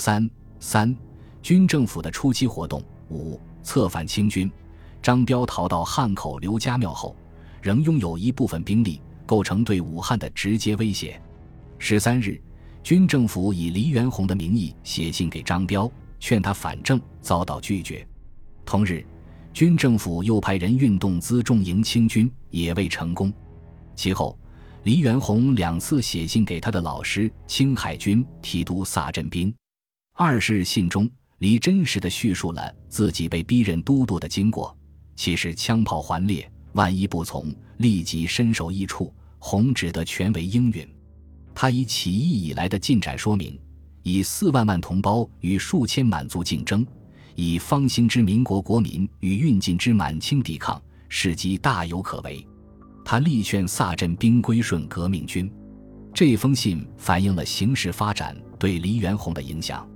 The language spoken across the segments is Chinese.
三三，军政府的初期活动。五策反清军。张彪逃到汉口刘家庙后，仍拥有一部分兵力，构成对武汉的直接威胁。十三日，军政府以黎元洪的名义写信给张彪，劝他反正，遭到拒绝。同日，军政府又派人运动辎重营清军，也未成功。其后，黎元洪两次写信给他的老师清海军提督萨振兵。二十日信中，黎真实的叙述了自己被逼任都督的经过。其实枪炮环列，万一不从，立即身首异处。洪只得全为应允。他以起义以来的进展说明，以四万万同胞与数千满族竞争，以方兴之民国国民与运进之满清抵抗，事迹大有可为。他力劝萨镇兵归顺革命军。这封信反映了形势发展对黎元洪的影响。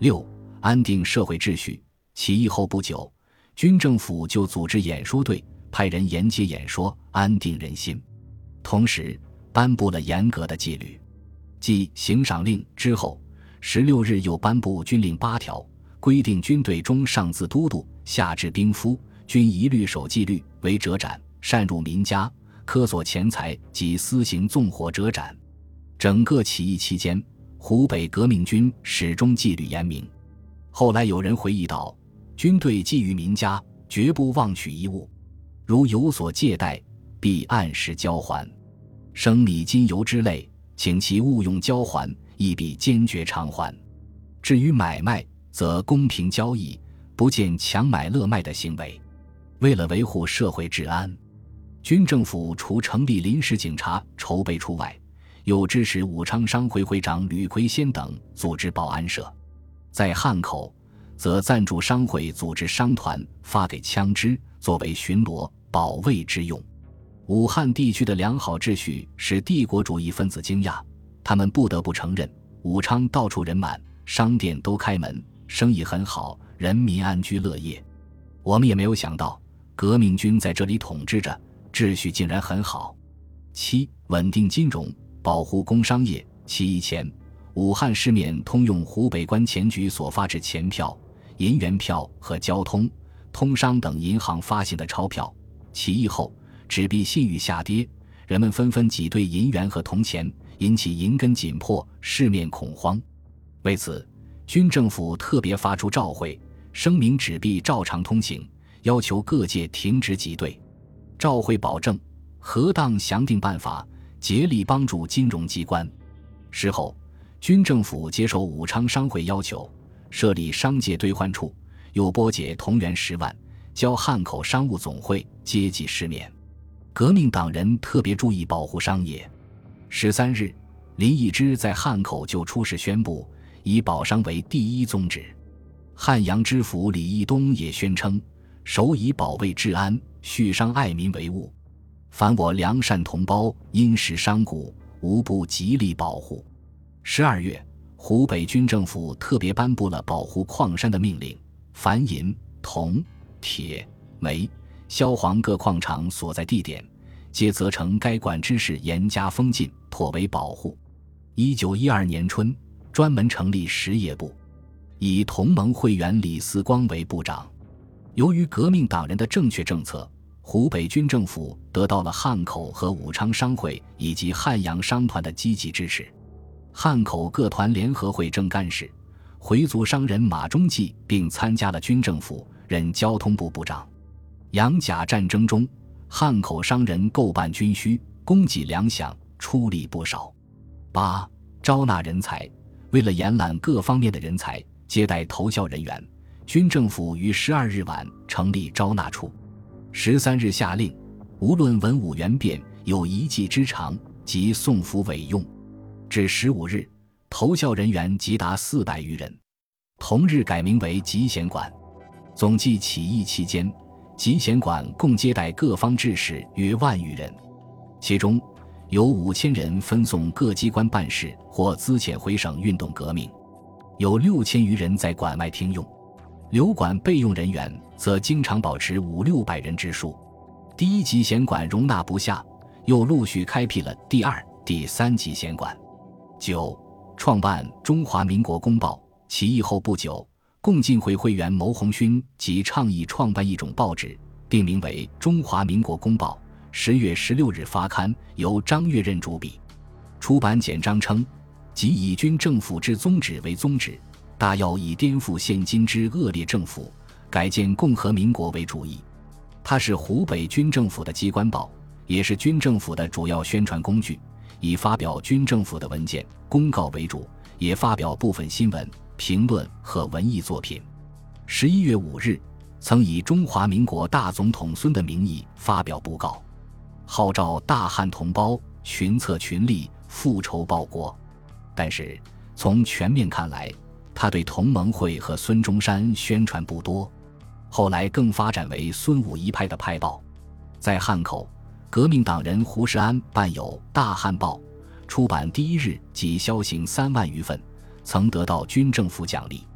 六，安定社会秩序。起义后不久。军政府就组织演说队，派人沿街演说，安定人心。同时，颁布了严格的纪律，继行赏令之后，十六日又颁布军令八条，规定军队中上自都督，下至兵夫，均一律守纪律，违者斩，擅入民家，苛索钱财及私行纵火者斩。整个起义期间，湖北革命军始终纪律严明。后来有人回忆道。军队寄予民家，绝不妄取一物，如有所借贷，必按时交还。生米金油之类，请其勿用交还，亦必坚决偿还。至于买卖，则公平交易，不见强买乐卖的行为。为了维护社会治安，军政府除成立临时警察筹备处外，又支持武昌商会会长吕奎先等组织保安社，在汉口。则赞助商会组织商团，发给枪支作为巡逻保卫之用。武汉地区的良好秩序使帝国主义分子惊讶，他们不得不承认，武昌到处人满，商店都开门，生意很好，人民安居乐业。我们也没有想到，革命军在这里统治着，秩序竟然很好。七、稳定金融，保护工商业。起义前，武汉市面通用湖北关钱局所发制钱票。银元票和交通、通商等银行发行的钞票。起义后，纸币信誉下跌，人们纷纷挤兑银元和铜钱，引起银根紧迫，市面恐慌。为此，军政府特别发出诏会，声明纸币照常通行，要求各界停止挤兑。诏会保证，核当详定办法，竭力帮助金融机关。事后，军政府接受武昌商会要求。设立商界兑换处，又拨解铜元十万，交汉口商务总会接济失眠。革命党人特别注意保护商业。十三日，林义之在汉口就出事宣布，以保商为第一宗旨。汉阳知府李义东也宣称，首以保卫治安、恤商爱民为务。凡我良善同胞因使商贾，无不极力保护。十二月。湖北军政府特别颁布了保护矿山的命令，凡银、铜、铁、煤、硝黄各矿场所在地点，皆责成该管之事严加封禁，妥为保护。一九一二年春，专门成立实业部，以同盟会员李四光为部长。由于革命党人的正确政策，湖北军政府得到了汉口和武昌商会以及汉阳商团的积极支持。汉口各团联合会正干事、回族商人马中继，并参加了军政府，任交通部部长。洋甲战争中，汉口商人购办军需、供给粮饷，出力不少。八、招纳人才，为了延揽各方面的人才，接待投效人员，军政府于十二日晚成立招纳处。十三日下令，无论文武员变，有一技之长，即送服委用。至十五日，投效人员即达四百余人。同日改名为集贤馆。总计起义期间，集贤馆共接待各方志士约万余人，其中有五千人分送各机关办事或资遣回省运动革命，有六千余人在馆外听用。留馆备用人员则经常保持五六百人之数。第一集贤馆容纳不下，又陆续开辟了第二、第三集贤馆。九，创办《中华民国公报》，起义后不久，共进会会员牟鸿勋即倡议创办一种报纸，定名为《中华民国公报》，十月十六日发刊，由张悦任主笔。出版简章称：“即以军政府之宗旨为宗旨，大要以颠覆现今之恶劣政府，改建共和民国为主义。”它是湖北军政府的机关报，也是军政府的主要宣传工具，以发表军政府的文件、公告为主，也发表部分新闻、评论和文艺作品。十一月五日，曾以中华民国大总统孙的名义发表布告，号召大汉同胞群策群力。复仇报国，但是从全面看来，他对同盟会和孙中山宣传不多。后来更发展为孙武一派的派报。在汉口，革命党人胡适安办有《大汉报》，出版第一日即销行三万余份，曾得到军政府奖励。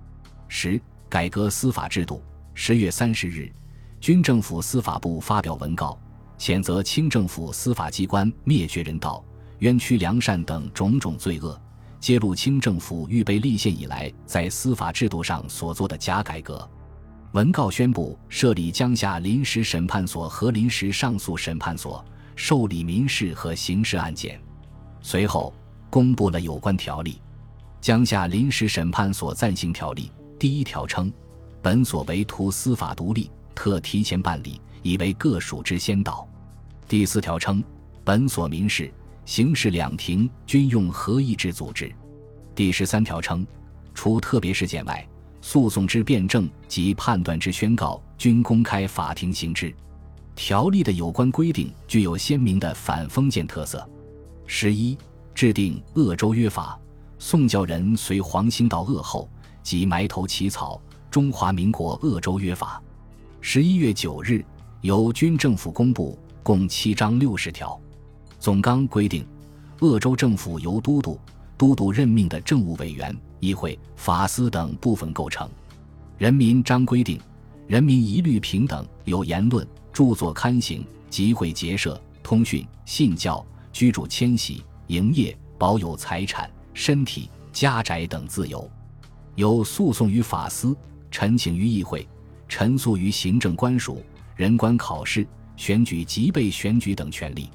十改革司法制度。十月三十日，军政府司法部发表文告，谴责清政府司法机关灭绝人道。冤屈良善等种种罪恶，揭露清政府预备立宪以来在司法制度上所做的假改革。文告宣布设立江夏临时审判所和临时上诉审判所，受理民事和刑事案件。随后公布了有关条例。江夏临时审判所暂行条例第一条称：本所为图司法独立，特提前办理，以为各属之先导。第四条称：本所民事。刑事两庭均用合议制组织。第十三条称，除特别事件外，诉讼之辩证及判断之宣告均公开法庭行之。条例的有关规定具有鲜明的反封建特色。十一，制定《鄂州约法》，宋教仁随黄兴到鄂后，即埋头起草《中华民国鄂州约法》。十一月九日，由军政府公布，共七章六十条。总纲规定，鄂州政府由都督、都督任命的政务委员、议会、法司等部分构成。人民章规定，人民一律平等，有言论、著作刊行、集会结社、通讯、信教、居住迁徙、营业、保有财产、身体、家宅等自由。有诉讼于法司、陈请于议会、陈诉于行政官署、人官考试、选举及被选举等权利。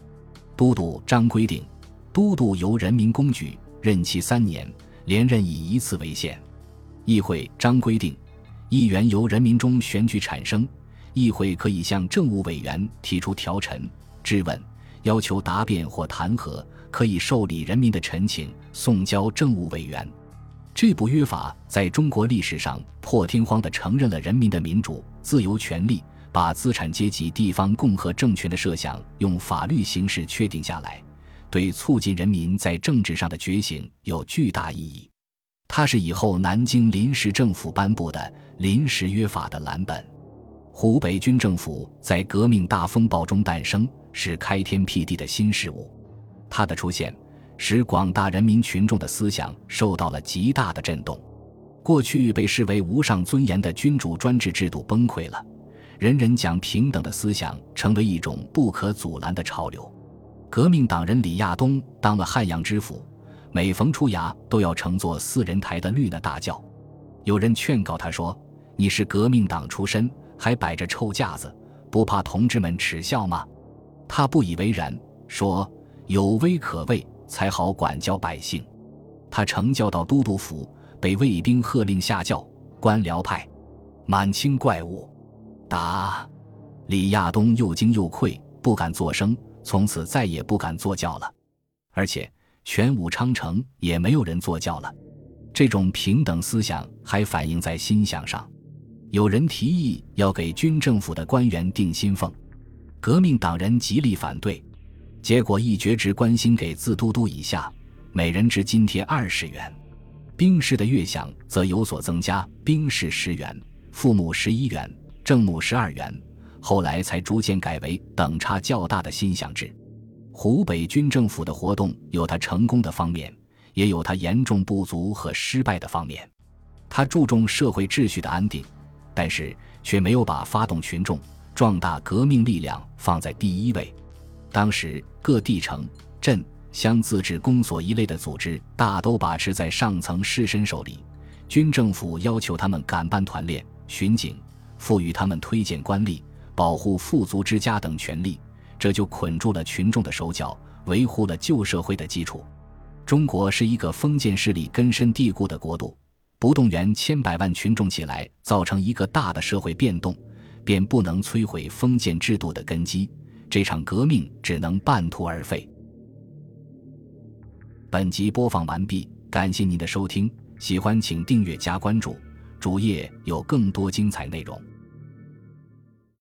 都督章规定，都督由人民公举，任期三年，连任以一次为限。议会章规定，议员由人民中选举产生，议会可以向政务委员提出调陈、质问，要求答辩或弹劾，可以受理人民的陈请，送交政务委员。这部约法在中国历史上破天荒地承认了人民的民主、自由权利。把资产阶级地方共和政权的设想用法律形式确定下来，对促进人民在政治上的觉醒有巨大意义。它是以后南京临时政府颁布的临时约法的蓝本。湖北军政府在革命大风暴中诞生，是开天辟地的新事物。它的出现，使广大人民群众的思想受到了极大的震动。过去被视为无上尊严的君主专制制度崩溃了。人人讲平等的思想成为一种不可阻拦的潮流。革命党人李亚东当了汉阳知府，每逢出衙都要乘坐四人抬的绿呢大轿。有人劝告他说：“你是革命党出身，还摆着臭架子，不怕同志们耻笑吗？”他不以为然，说：“有威可畏，才好管教百姓。”他乘轿到都督府，被卫兵喝令下轿。官僚派，满清怪物。答，李亚东又惊又愧，不敢作声，从此再也不敢坐轿了。而且全武昌城也没有人坐轿了。这种平等思想还反映在薪饷上。有人提议要给军政府的官员定薪俸，革命党人极力反对。结果一爵职官薪给自都督以下，每人支津贴二十元，兵士的月饷则有所增加，兵士十元，父母十一元。正亩十二元，后来才逐渐改为等差较大的薪饷制。湖北军政府的活动有它成功的方面，也有它严重不足和失败的方面。他注重社会秩序的安定，但是却没有把发动群众、壮大革命力量放在第一位。当时各地城镇乡自治公所一类的组织，大都把持在上层士绅手里。军政府要求他们赶办团练、巡警，赋予他们推荐官吏、保护富足之家等权利，这就捆住了群众的手脚，维护了旧社会的基础。中国是一个封建势力根深蒂固的国度，不动员千百万群众起来，造成一个大的社会变动，便不能摧毁封建制度的根基。这场革命只能半途而废。本集播放完毕，感谢您的收听，喜欢请订阅加关注，主页有更多精彩内容。